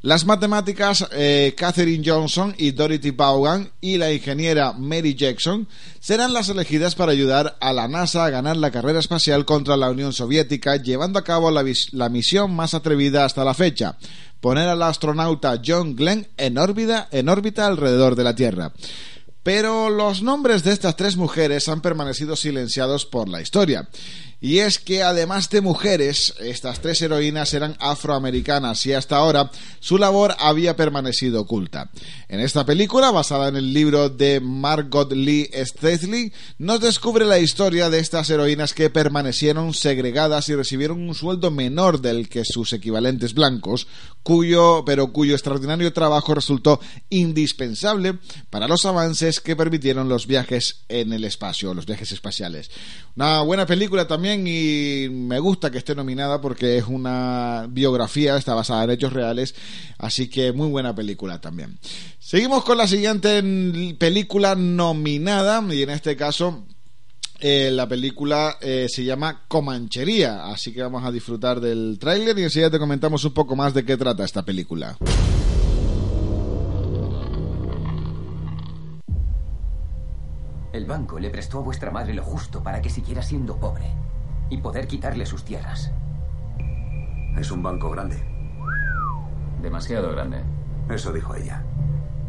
Las matemáticas eh, Catherine Johnson y Dorothy Vaughan y la ingeniera Mary Jackson serán las elegidas para ayudar a la NASA a ganar la carrera espacial contra la Unión Soviética, llevando a cabo la, la misión más atrevida hasta la fecha, poner al astronauta John Glenn en órbita, en órbita alrededor de la Tierra. Pero los nombres de estas tres mujeres han permanecido silenciados por la historia. Y es que además de mujeres, estas tres heroínas eran afroamericanas y hasta ahora su labor había permanecido oculta. En esta película, basada en el libro de Margot Lee Stethely, nos descubre la historia de estas heroínas que permanecieron segregadas y recibieron un sueldo menor del que sus equivalentes blancos, cuyo, pero cuyo extraordinario trabajo resultó indispensable para los avances que permitieron los viajes en el espacio, los viajes espaciales. Una buena película también y me gusta que esté nominada porque es una biografía, está basada en hechos reales, así que muy buena película también. Seguimos con la siguiente película nominada y en este caso eh, la película eh, se llama Comanchería, así que vamos a disfrutar del tráiler y enseguida te comentamos un poco más de qué trata esta película. El banco le prestó a vuestra madre lo justo para que siguiera siendo pobre y poder quitarle sus tierras. Es un banco grande. Demasiado grande. Eso dijo ella.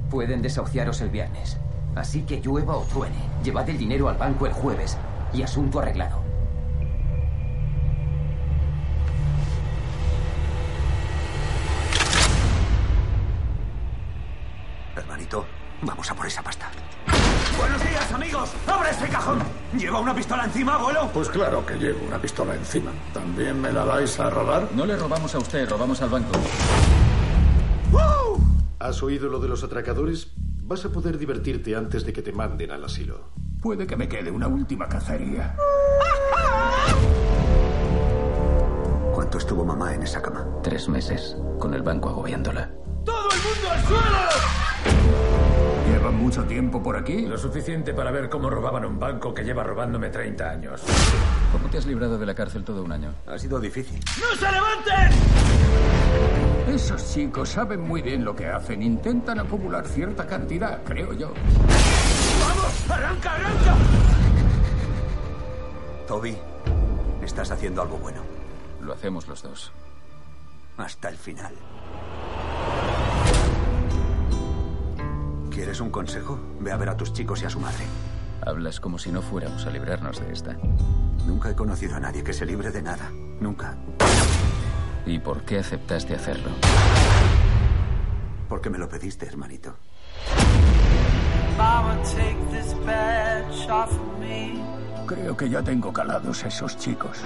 Pueden desahuciaros el viernes. Así que llueva o truene, llevad el dinero al banco el jueves y asunto arreglado. Hermanito, vamos a por esa pasta. Buenos días, amigos. ¡Abre ese cajón! ¿Lleva una pistola encima, abuelo? Pues claro que llevo una pistola encima. ¿También me la vais a robar? No le robamos a usted, robamos al banco. ¿Has oído lo de los atracadores? Vas a poder divertirte antes de que te manden al asilo. Puede que me quede una última cacería. ¿Cuánto estuvo mamá en esa cama? Tres meses, con el banco agobiándola. ¡Todo el mundo al suelo! ¿Llevan mucho tiempo por aquí? Lo suficiente para ver cómo robaban un banco que lleva robándome 30 años. ¿Cómo te has librado de la cárcel todo un año? Ha sido difícil. ¡No se levanten! Esos chicos saben muy bien lo que hacen. Intentan acumular cierta cantidad, creo yo. ¡Vamos! ¡Arranca, arranca! Toby, estás haciendo algo bueno. Lo hacemos los dos. Hasta el final. ¿Quieres un consejo? Ve a ver a tus chicos y a su madre. Hablas como si no fuéramos a librarnos de esta. Nunca he conocido a nadie que se libre de nada. Nunca. ¿Y por qué aceptaste hacerlo? Porque me lo pediste, hermanito. Creo que ya tengo calados a esos chicos.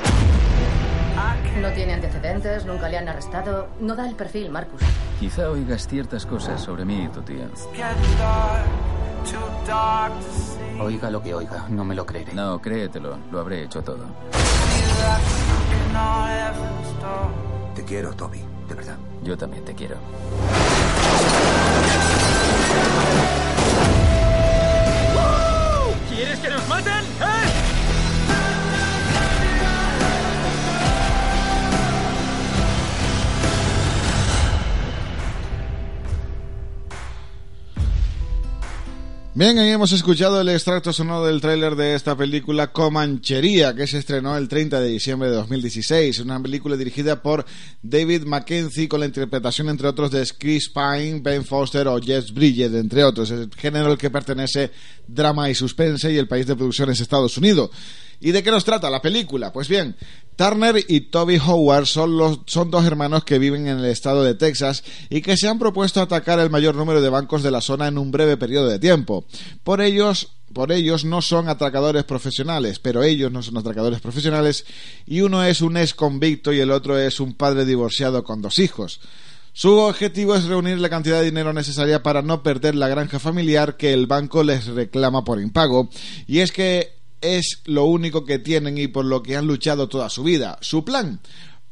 No tiene antecedentes, nunca le han arrestado. No da el perfil, Marcus. Quizá oigas ciertas cosas sobre mí y tu tía. Oiga lo que oiga, no me lo creeré. No, créetelo, lo habré hecho todo. Te quiero, Toby, de verdad. Yo también te quiero. Bien, ahí hemos escuchado el extracto sonoro del tráiler de esta película Comanchería, que se estrenó el 30 de diciembre de 2016. Una película dirigida por David Mackenzie con la interpretación, entre otros, de Chris Pine, Ben Foster o Jeff Bridges, entre otros. El género al que pertenece drama y suspense y el país de producción es Estados Unidos. ¿Y de qué nos trata la película? Pues bien, Turner y Toby Howard son, los, son dos hermanos que viven en el estado de Texas y que se han propuesto atacar el mayor número de bancos de la zona en un breve periodo de tiempo. Por ellos, por ellos no son atracadores profesionales, pero ellos no son atracadores profesionales y uno es un ex convicto y el otro es un padre divorciado con dos hijos. Su objetivo es reunir la cantidad de dinero necesaria para no perder la granja familiar que el banco les reclama por impago, y es que es lo único que tienen y por lo que han luchado toda su vida. Su plan,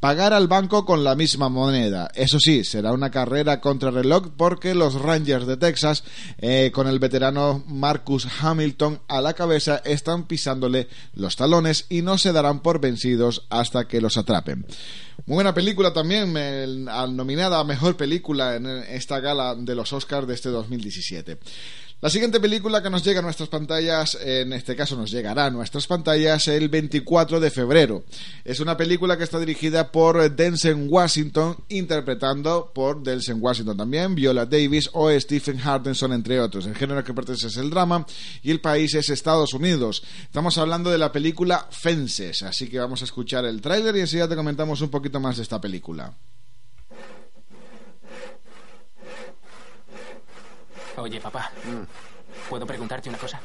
pagar al banco con la misma moneda. Eso sí, será una carrera contra reloj porque los Rangers de Texas, eh, con el veterano Marcus Hamilton a la cabeza, están pisándole los talones y no se darán por vencidos hasta que los atrapen. Muy buena película también, nominada a Mejor Película en esta gala de los Oscars de este 2017. La siguiente película que nos llega a nuestras pantallas, en este caso nos llegará a nuestras pantallas el 24 de febrero. Es una película que está dirigida por Denzel Washington, interpretando por Denzel Washington también, Viola Davis o Stephen Hardinson, entre otros. El género que pertenece es el drama y el país es Estados Unidos. Estamos hablando de la película Fences, así que vamos a escuchar el tráiler y enseguida te comentamos un poquito más de esta película. Oye, papá, ¿puedo preguntarte una cosa?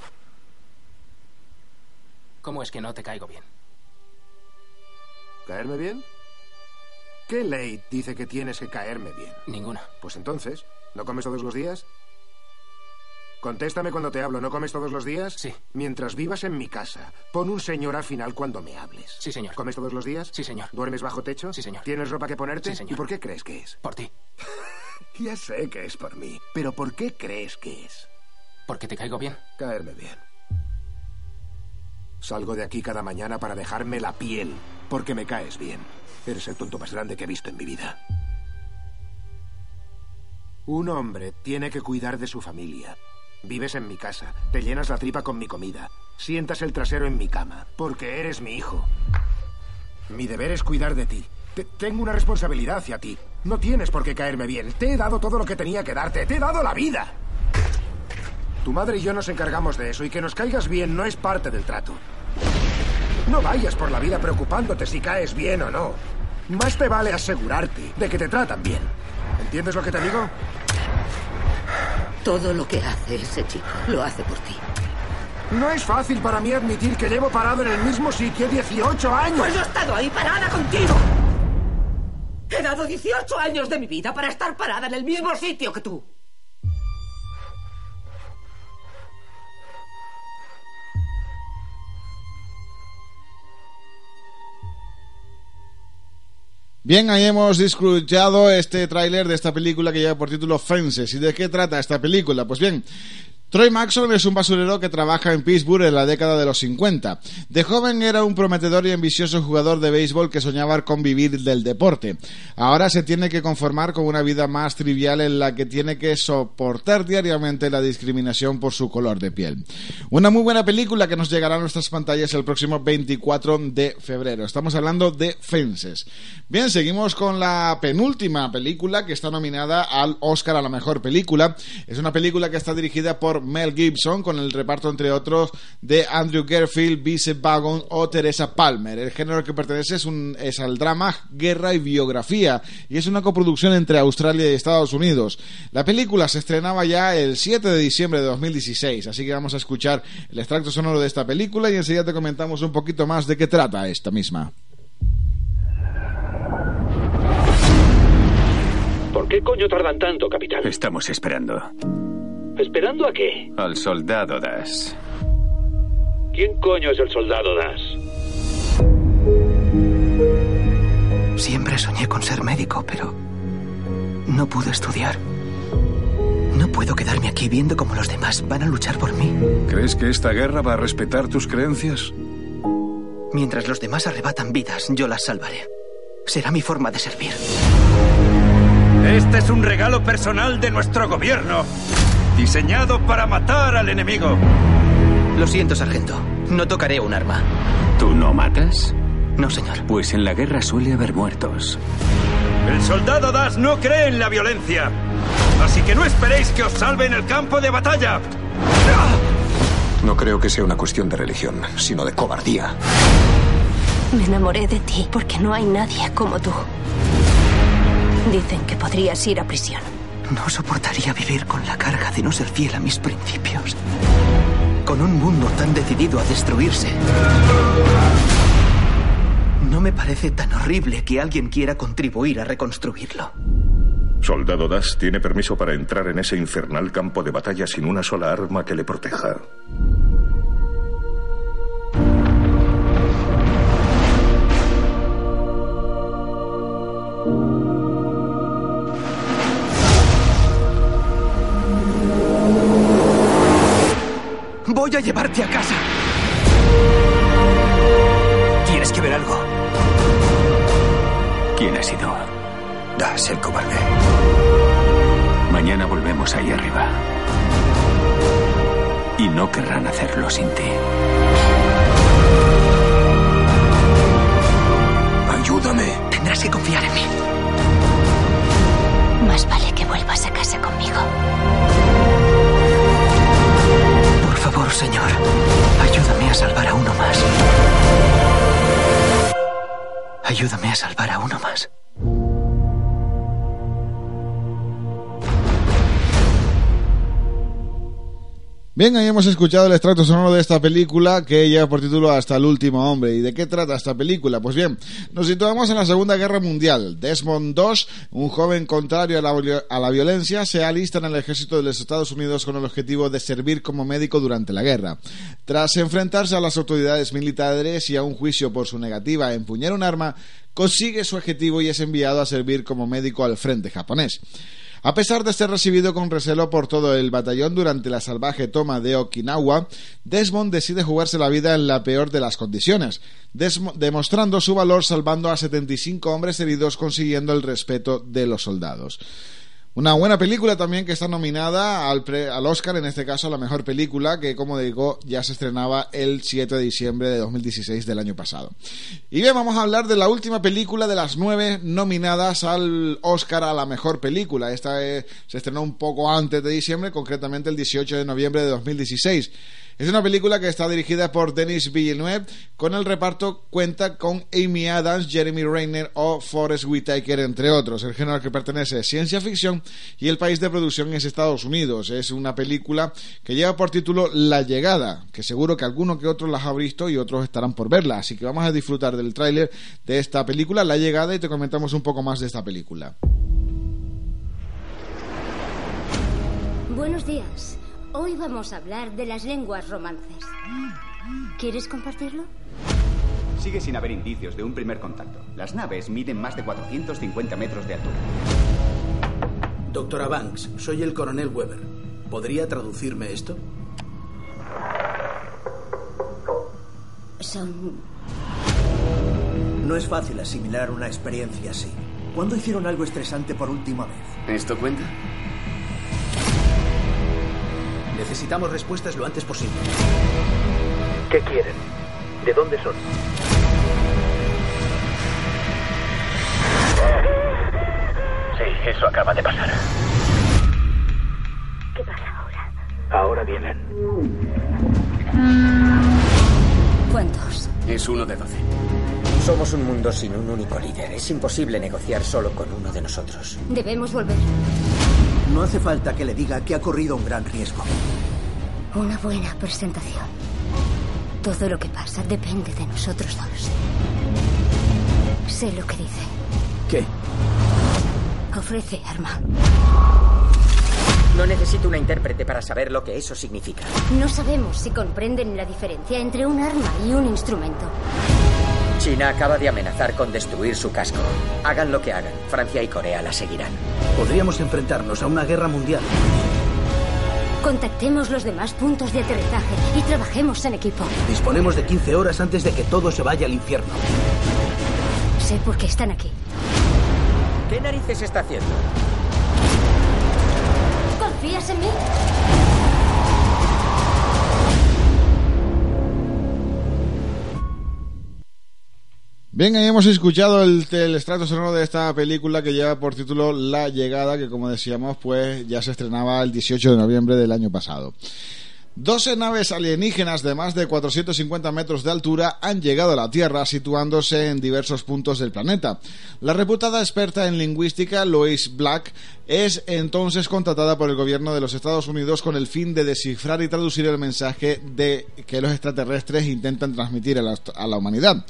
¿Cómo es que no te caigo bien? ¿Caerme bien? ¿Qué ley dice que tienes que caerme bien? Ninguna. Pues entonces, ¿no comes todos los días? Contéstame cuando te hablo, ¿no comes todos los días? Sí. Mientras vivas en mi casa, pon un señor al final cuando me hables. Sí, señor. ¿Comes todos los días? Sí, señor. ¿Duermes bajo techo? Sí, señor. ¿Tienes ropa que ponerte? Sí, señor. ¿Y por qué crees que es? Por ti. *laughs* ya sé que es por mí, pero ¿por qué crees que es? Porque te caigo bien. Caerme bien. Salgo de aquí cada mañana para dejarme la piel, porque me caes bien. Eres el tonto más grande que he visto en mi vida. Un hombre tiene que cuidar de su familia. Vives en mi casa, te llenas la tripa con mi comida, sientas el trasero en mi cama, porque eres mi hijo. Mi deber es cuidar de ti. Te- tengo una responsabilidad hacia ti. No tienes por qué caerme bien. Te he dado todo lo que tenía que darte. Te he dado la vida. Tu madre y yo nos encargamos de eso y que nos caigas bien no es parte del trato. No vayas por la vida preocupándote si caes bien o no. Más te vale asegurarte de que te tratan bien. ¿Entiendes lo que te digo? Todo lo que hace ese chico lo hace por ti. No es fácil para mí admitir que llevo parado en el mismo sitio 18 años. Pues yo he estado ahí parada contigo. He dado 18 años de mi vida para estar parada en el mismo sitio que tú. Bien, ahí hemos escuchado este tráiler de esta película que lleva por título Fences. ¿Y de qué trata esta película? Pues bien, Troy Maxon es un basurero que trabaja en Pittsburgh en la década de los 50. De joven era un prometedor y ambicioso jugador de béisbol que soñaba con vivir del deporte. Ahora se tiene que conformar con una vida más trivial en la que tiene que soportar diariamente la discriminación por su color de piel. Una muy buena película que nos llegará a nuestras pantallas el próximo 24 de febrero. Estamos hablando de Fences. Bien, seguimos con la penúltima película que está nominada al Oscar a la mejor película. Es una película que está dirigida por Mel Gibson con el reparto entre otros de Andrew Garfield, Vincent Vaughan o Teresa Palmer. El género al que pertenece es, un, es al drama, guerra y biografía y es una coproducción entre Australia y Estados Unidos. La película se estrenaba ya el 7 de diciembre de 2016, así que vamos a escuchar el extracto sonoro de esta película y enseguida te comentamos un poquito más de qué trata esta misma. ¿Por qué coño tardan tanto, capitán? Estamos esperando. ¿Esperando a qué? Al soldado Das. ¿Quién coño es el soldado Das? Siempre soñé con ser médico, pero no pude estudiar. No puedo quedarme aquí viendo cómo los demás van a luchar por mí. ¿Crees que esta guerra va a respetar tus creencias? Mientras los demás arrebatan vidas, yo las salvaré. Será mi forma de servir. Este es un regalo personal de nuestro gobierno. Diseñado para matar al enemigo. Lo siento, sargento. No tocaré un arma. ¿Tú no matas? No, señor. Pues en la guerra suele haber muertos. El soldado Das no cree en la violencia. Así que no esperéis que os salve en el campo de batalla. No creo que sea una cuestión de religión, sino de cobardía. Me enamoré de ti porque no hay nadie como tú. Dicen que podrías ir a prisión. No soportaría vivir con la carga de no ser fiel a mis principios. Con un mundo tan decidido a destruirse. No me parece tan horrible que alguien quiera contribuir a reconstruirlo. Soldado Das tiene permiso para entrar en ese infernal campo de batalla sin una sola arma que le proteja. A llevarte a casa. ¿Tienes que ver algo? ¿Quién ha sido? Das el cobarde. Mañana volvemos ahí arriba. Y no querrán hacerlo sin ti. Ayúdame. Tendrás que confiar Ayúdame a salvar a uno más. Bien, ahí hemos escuchado el extracto sonoro de esta película que lleva por título Hasta el último hombre. ¿Y de qué trata esta película? Pues bien, nos situamos en la Segunda Guerra Mundial. Desmond II, un joven contrario a la, a la violencia, se alista en el ejército de los Estados Unidos con el objetivo de servir como médico durante la guerra. Tras enfrentarse a las autoridades militares y a un juicio por su negativa a empuñar un arma, consigue su objetivo y es enviado a servir como médico al frente japonés. A pesar de ser recibido con recelo por todo el batallón durante la salvaje toma de Okinawa, Desmond decide jugarse la vida en la peor de las condiciones, demostrando su valor salvando a 75 hombres heridos consiguiendo el respeto de los soldados. Una buena película también que está nominada al, pre, al, Oscar, en este caso a la mejor película, que como digo ya se estrenaba el 7 de diciembre de 2016 del año pasado. Y bien, vamos a hablar de la última película de las nueve nominadas al Oscar a la mejor película. Esta eh, se estrenó un poco antes de diciembre, concretamente el 18 de noviembre de 2016. Es una película que está dirigida por Denis Villeneuve. Con el reparto cuenta con Amy Adams, Jeremy Renner o Forrest Whitaker, entre otros. El género al que pertenece es ciencia ficción y el país de producción es Estados Unidos. Es una película que lleva por título La Llegada, que seguro que alguno que otros las ha visto y otros estarán por verla. Así que vamos a disfrutar del tráiler de esta película, La Llegada, y te comentamos un poco más de esta película. Buenos días. Hoy vamos a hablar de las lenguas romances. ¿Quieres compartirlo? Sigue sin haber indicios de un primer contacto. Las naves miden más de 450 metros de altura. Doctora Banks, soy el coronel Weber. ¿Podría traducirme esto? Son... No es fácil asimilar una experiencia así. ¿Cuándo hicieron algo estresante por última vez? ¿Esto cuenta? Necesitamos respuestas lo antes posible. ¿Qué quieren? ¿De dónde son? Sí, eso acaba de pasar. ¿Qué pasa ahora? Ahora vienen. ¿Cuántos? Es uno de doce. Somos un mundo sin un único líder. Es imposible negociar solo con uno de nosotros. Debemos volver. No hace falta que le diga que ha corrido un gran riesgo. Una buena presentación. Todo lo que pasa depende de nosotros dos. Sé lo que dice. ¿Qué? Ofrece arma. No necesito una intérprete para saber lo que eso significa. No sabemos si comprenden la diferencia entre un arma y un instrumento. China acaba de amenazar con destruir su casco. Hagan lo que hagan, Francia y Corea la seguirán. Podríamos enfrentarnos a una guerra mundial. Contactemos los demás puntos de aterrizaje y trabajemos en equipo. Disponemos de 15 horas antes de que todo se vaya al infierno. Sé por qué están aquí. ¿Qué narices está haciendo? ¿Confías en mí? Bien, ahí hemos escuchado el, el extracto sonoro de esta película que lleva por título La Llegada, que como decíamos, pues ya se estrenaba el 18 de noviembre del año pasado. 12 naves alienígenas de más de 450 metros de altura han llegado a la Tierra, situándose en diversos puntos del planeta. La reputada experta en lingüística, Lois Black, es entonces contratada por el gobierno de los Estados Unidos con el fin de descifrar y traducir el mensaje de que los extraterrestres intentan transmitir a la humanidad.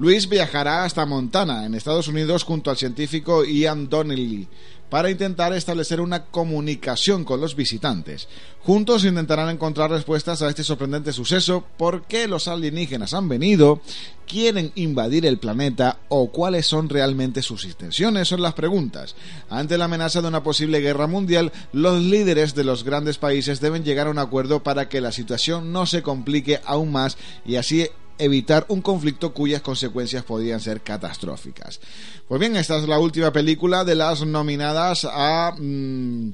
Luis viajará hasta Montana, en Estados Unidos, junto al científico Ian Donnelly, para intentar establecer una comunicación con los visitantes. Juntos intentarán encontrar respuestas a este sorprendente suceso, por qué los alienígenas han venido, quieren invadir el planeta o cuáles son realmente sus intenciones son las preguntas. Ante la amenaza de una posible guerra mundial, los líderes de los grandes países deben llegar a un acuerdo para que la situación no se complique aún más y así evitar un conflicto cuyas consecuencias podrían ser catastróficas. Pues bien, esta es la última película de las nominadas a... mmm,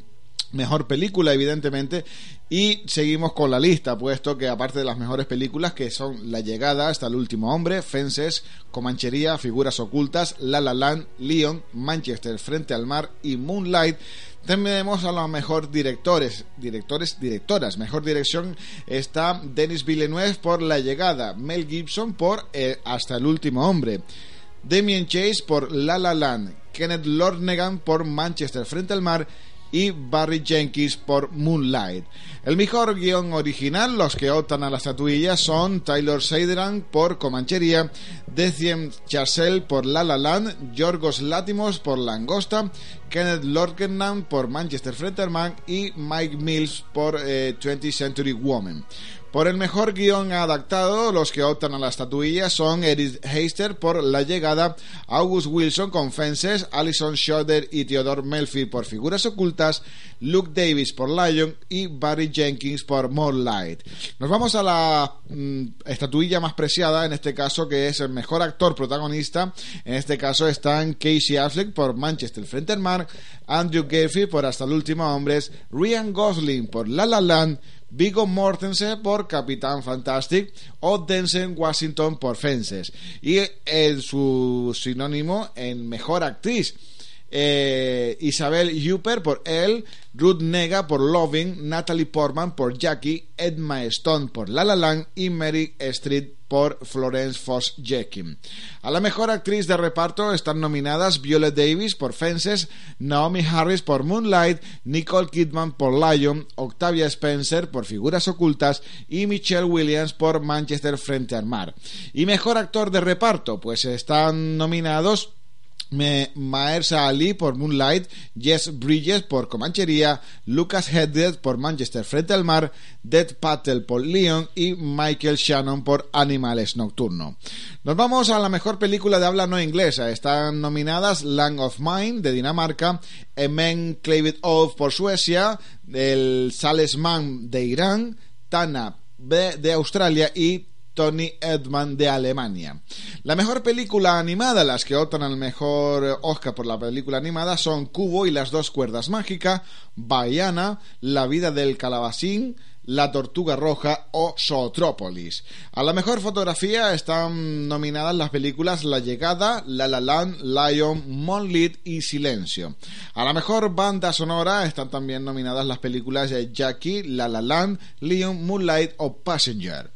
mejor película, evidentemente, y seguimos con la lista, puesto que aparte de las mejores películas, que son La Llegada hasta el último hombre, Fences, Comanchería, Figuras Ocultas, La La Land, Leon, Manchester, Frente al Mar y Moonlight, tenemos a los mejor directores, directores, directoras. Mejor dirección está Denis Villeneuve por La Llegada, Mel Gibson por eh, Hasta el último hombre, Damien Chase por La La Land, Kenneth Lonergan por Manchester frente al mar y Barry Jenkins por Moonlight. El mejor guion original, los que optan a la estatuilla son Taylor Seideran por Comanchería, Deciem Chazelle por La La Land, Yorgos Látimos por Langosta, Kenneth Lorkenham por Manchester Fretterman y Mike Mills por eh, 20th Century Woman. Por el mejor guion adaptado, los que optan a la estatuilla son Eric Heister por La Llegada, August Wilson con Fences, Alison Schroeder y Theodore Melfi por Figuras Ocultas, Luke Davis por Lion y Barry Jenkins por More Light. Nos vamos a la mm, estatuilla más preciada, en este caso que es el mejor actor protagonista. En este caso están Casey Affleck por Manchester frente al mar, Andrew Garfield por Hasta el último hombres, Ryan Gosling por La La Land, Vigo Mortensen por Capitán Fantastic o Denzel Washington por Fences. Y en su sinónimo en Mejor Actriz. Eh, Isabel Huppert por Elle, Ruth Nega por Loving, Natalie Portman por Jackie, Edma Stone por La La Land y Mary Street por Florence Foss Jekin. A la mejor actriz de reparto están nominadas Viola Davis por Fences, Naomi Harris por Moonlight, Nicole Kidman por Lion, Octavia Spencer por Figuras Ocultas y Michelle Williams por Manchester frente al mar. Y mejor actor de reparto, pues están nominados me, Mahershala Ali por Moonlight, Jess Bridges por Comanchería, Lucas Hedges por Manchester frente al mar, Dead Patel por Leon y Michael Shannon por Animales Nocturno. Nos vamos a la mejor película de habla no inglesa. Están nominadas Land of Mine de Dinamarca, A Man Claved Oath por Suecia, el Salesman de Irán, Tana de Australia y Tony Edman de Alemania. La mejor película animada, las que optan al mejor Oscar por la película animada son Cubo y las dos cuerdas mágicas, Baiana, La vida del calabacín, la Tortuga Roja o Zootrópolis. A la mejor fotografía están nominadas las películas La Llegada, La La Land, Lion, Moonlit y Silencio. A la mejor banda sonora están también nominadas las películas Jackie, La La Land, Leon, Moonlight o Passenger.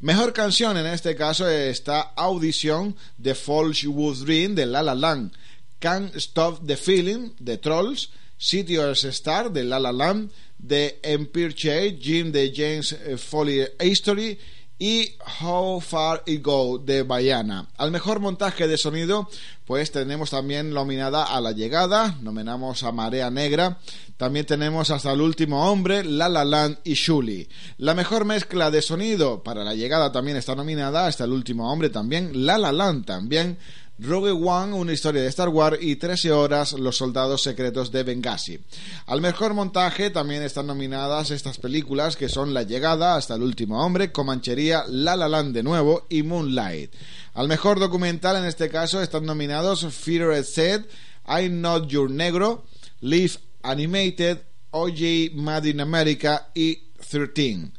Mejor canción en este caso está Audition de False Wood Dream de La La Land, Can't Stop the Feeling de Trolls, City of Star de La La Land, de Empire Chase, Jim de James Foley History y How Far It Go de Bayana. Al mejor montaje de sonido, pues tenemos también nominada a La Llegada, nominamos a Marea Negra, también tenemos hasta el último hombre, La La Land y Shuli. La mejor mezcla de sonido para La Llegada también está nominada, hasta el último hombre también, La La Land también. Rogue One, una historia de Star Wars y 13 horas, Los soldados secretos de Benghazi. Al mejor montaje también están nominadas estas películas que son La llegada hasta el último hombre, Comanchería, La La Land de nuevo y Moonlight. Al mejor documental en este caso están nominados Fear Said, I'm Not Your Negro, Live Animated, OJ Made in America y 13.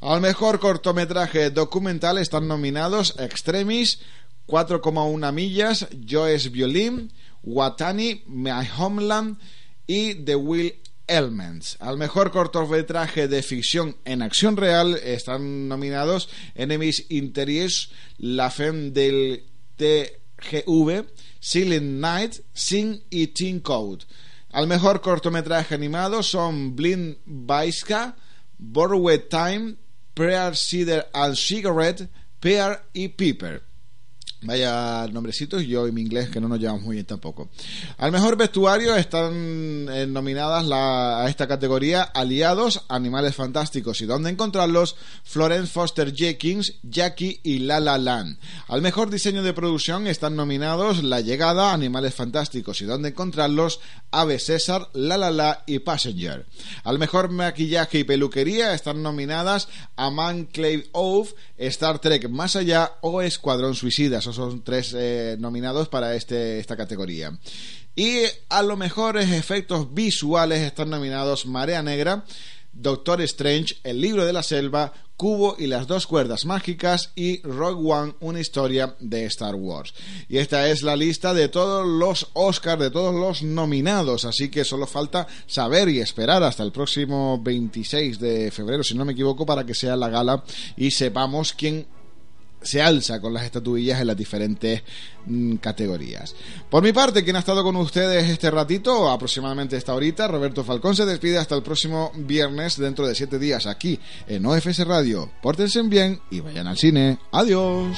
Al mejor cortometraje documental están nominados Extremis, 4,1 millas, Joes Violin, Watani, My Homeland y The Will Elements. Al mejor cortometraje de ficción en acción real están nominados Enemies Interiors, La Femme del TGV, Silent Night, Sing y Teen Code. Al mejor cortometraje animado son Blind Baiska, Borrowed Time, Prayer Cider and Cigarette, Pear y Piper. Vaya nombrecitos, yo y mi inglés que no nos llevamos muy bien tampoco. Al mejor vestuario están eh, nominadas la, a esta categoría Aliados, Animales Fantásticos y dónde encontrarlos, Florence Foster Jenkins, Jackie y La La Land. Al mejor diseño de producción están nominados La Llegada, Animales Fantásticos y dónde encontrarlos, Ave César, La La La y Passenger. Al mejor maquillaje y peluquería están nominadas A Man Clave Oath, Star Trek Más Allá o Escuadrón Suicida son tres eh, nominados para este, esta categoría. Y a lo mejor efectos visuales están nominados Marea Negra, Doctor Strange, El libro de la selva, Cubo y las dos cuerdas mágicas y Rogue One, una historia de Star Wars. Y esta es la lista de todos los Oscars, de todos los nominados, así que solo falta saber y esperar hasta el próximo 26 de febrero, si no me equivoco, para que sea la gala y sepamos quién se alza con las estatuillas en las diferentes mm, categorías. Por mi parte, quien ha estado con ustedes este ratito, aproximadamente esta horita, Roberto Falcón se despide hasta el próximo viernes dentro de siete días aquí en OFS Radio. Pórtense bien y vayan al cine. Adiós.